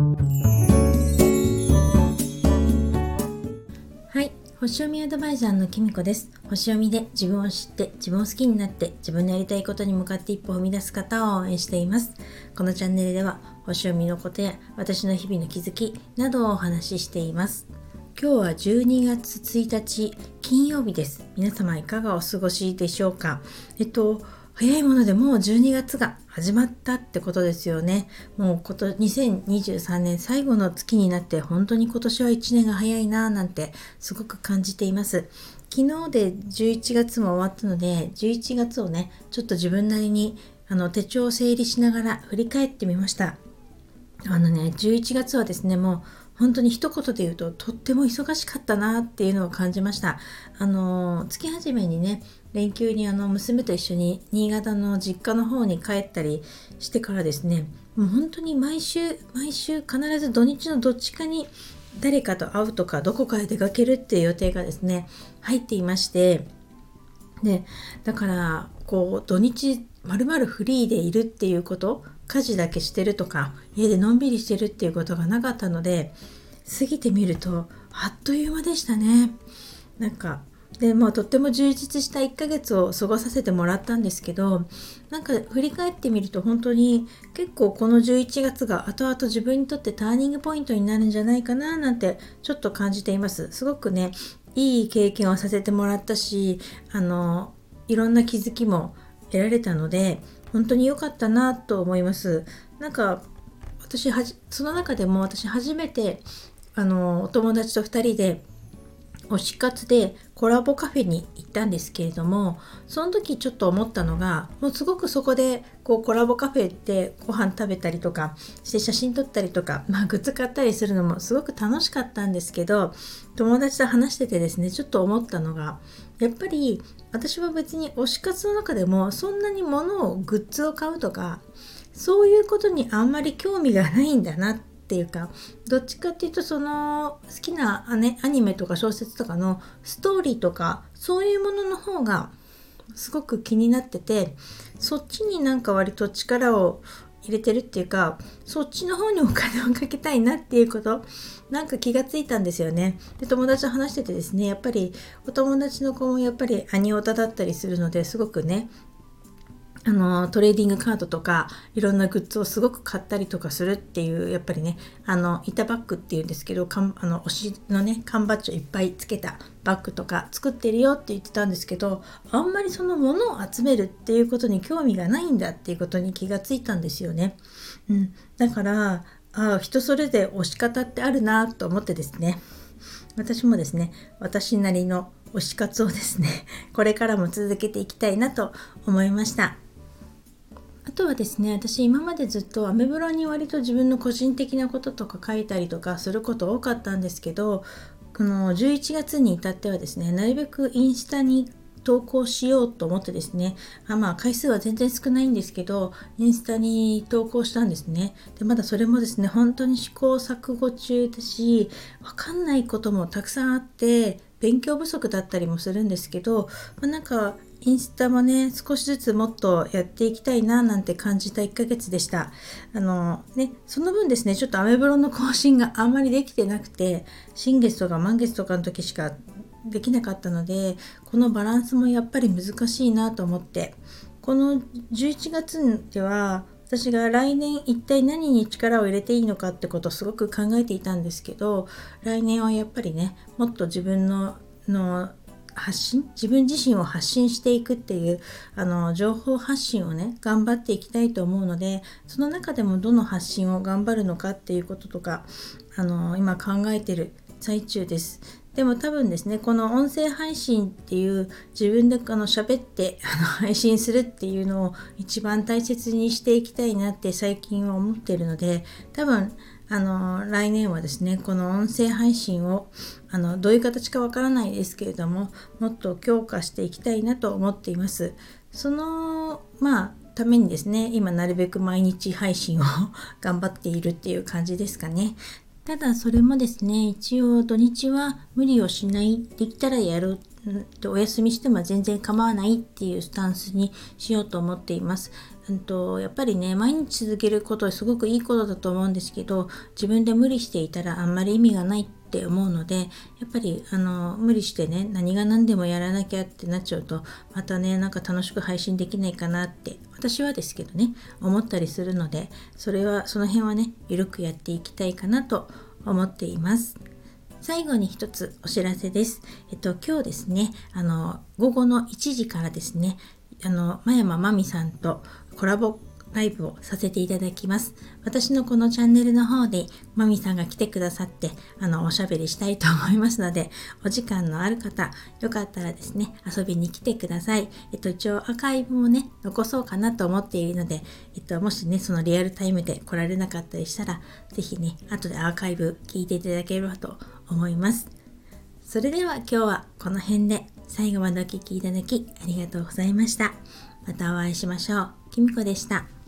はい星読みアドバイザーのきみこです。星読みで自分を知って自分を好きになって自分のやりたいことに向かって一歩踏み出す方を応援しています。このチャンネルでは星読みのことや私の日々の気づきなどをお話ししています。今日は12月1日金曜日です。皆様いかがお過ごしでしょうか？えっと早いものでもう12月が始まったってことですよね。もうこと2023年最後の月になって本当に今年は1年が早いなぁなんてすごく感じています。昨日で11月も終わったので11月をねちょっと自分なりにあの手帳を整理しながら振り返ってみました。あのね11月はですねもう本当に一言で言うととっても忙しかったなっていうのを感じました。あの月始めにね連休にあの娘と一緒に新潟の実家の方に帰ったりしてからですねもう本当に毎週毎週必ず土日のどっちかに誰かと会うとかどこかへ出かけるっていう予定がですね入っていましてでだからこう土日まるまるフリーでいるっていうこと家事だけしてるとか家でのんびりしてるっていうことがなかったので過ぎてみるとあっという間でしたね。なんかでまあとっても充実した1ヶ月を過ごさせてもらったんですけどなんか振り返ってみると本当に結構この11月が後々自分にとってターニングポイントになるんじゃないかななんてちょっと感じています。すごくねいい経験をさせてもらったしあのいろんな気づきも得られたので本当に良かったなと思います。なんか私はその中でも私初めてあのお友達と2人で推し活でコラボカフェに行ったんですけれどもその時ちょっと思ったのがもうすごくそこでこうコラボカフェでご飯食べたりとかして写真撮ったりとか、まあ、グッズ買ったりするのもすごく楽しかったんですけど友達と話しててですねちょっと思ったのがやっぱり私は別に推し活の中でもそんなに物をグッズを買うとかそういうことにあんまり興味がないんだなってっていうかどっちかっていうとその好きなア,、アニメとか小説とかのストーリーとかそういうものの方がすごく気になっててそっちになんか割と力を入れてるっていうかそっちの方にお金をかけたいなっていうことなんか気がついたんですよね。で友達と話しててですねやっぱりお友達の子もやっぱりアニオタだったりするのですごくねあのトレーディングカードとかいろんなグッズをすごく買ったりとかするっていうやっぱりねあの板バッグっていうんですけどかんあの推しのね缶バッジをいっぱいつけたバッグとか作ってるよって言ってたんですけどあんまりそのものを集めるっていうことに興味がないんだっていうことに気がついたんですよね。うん、だからあ人それぞれ推し方ってあるなと思ってですね私もですね私なりの推し活をですねこれからも続けていきたいなと思いました。あとはですね私今までずっとアメブロに割と自分の個人的なこととか書いたりとかすること多かったんですけどこの11月に至ってはですねなるべくインスタに投稿しようと思ってですねあまあ回数は全然少ないんですけどインスタに投稿したんですねでまだそれもですね本当に試行錯誤中だしわかんないこともたくさんあって勉強不足だったりもするんですけど、まあ、なんかインスタもね、少しずつもっとやっていきたいななんて感じた1ヶ月でした。あのね、その分ですね、ちょっとアメブロの更新があんまりできてなくて、新月とか満月とかの時しかできなかったので、このバランスもやっぱり難しいなと思って、この11月では、私が来年一体何に力を入れていいのかってことをすごく考えていたんですけど来年はやっぱりねもっと自分のの発信自分自身を発信していくっていうあの情報発信をね頑張っていきたいと思うのでその中でもどの発信を頑張るのかっていうこととかあの今考えてる最中です。でも多分ですねこの音声配信っていう自分であの喋って配信するっていうのを一番大切にしていきたいなって最近は思ってるので多分あの来年はですねこの音声配信をあのどういう形かわからないですけれどももっと強化していきたいなと思っています。そのまあためにですね今なるべく毎日配信を 頑張っているっていう感じですかね。ただそれもですね一応土日は無理をしないできたらやるお休みしても全然構わないっていうスタンスにしようと思っています。と、やっぱりね毎日続けることはすごくいいことだと思うんですけど自分で無理していたらあんまり意味がないっって思うのでやっぱりあの無理してね何が何でもやらなきゃってなっちゃうとまたねなんか楽しく配信できないかなって私はですけどね思ったりするのでそれはその辺はね緩くやっていきたいかなと思っています。最後に一つお知らせです。えっと、今日ですね、あの、午後の1時からですね、あの、真山真美さんとコラボライブをさせていただきます。私のこのチャンネルの方で、まみさんが来てくださって、あの、おしゃべりしたいと思いますので、お時間のある方、よかったらですね、遊びに来てください。えっと、一応アーカイブもね、残そうかなと思っているので、えっと、もしね、そのリアルタイムで来られなかったりしたら、ぜひね、後でアーカイブ聞いていただければと思います。それでは今日はこの辺で最後までお聴きいただきありがとうございました。またお会いしましょう。きみこでした。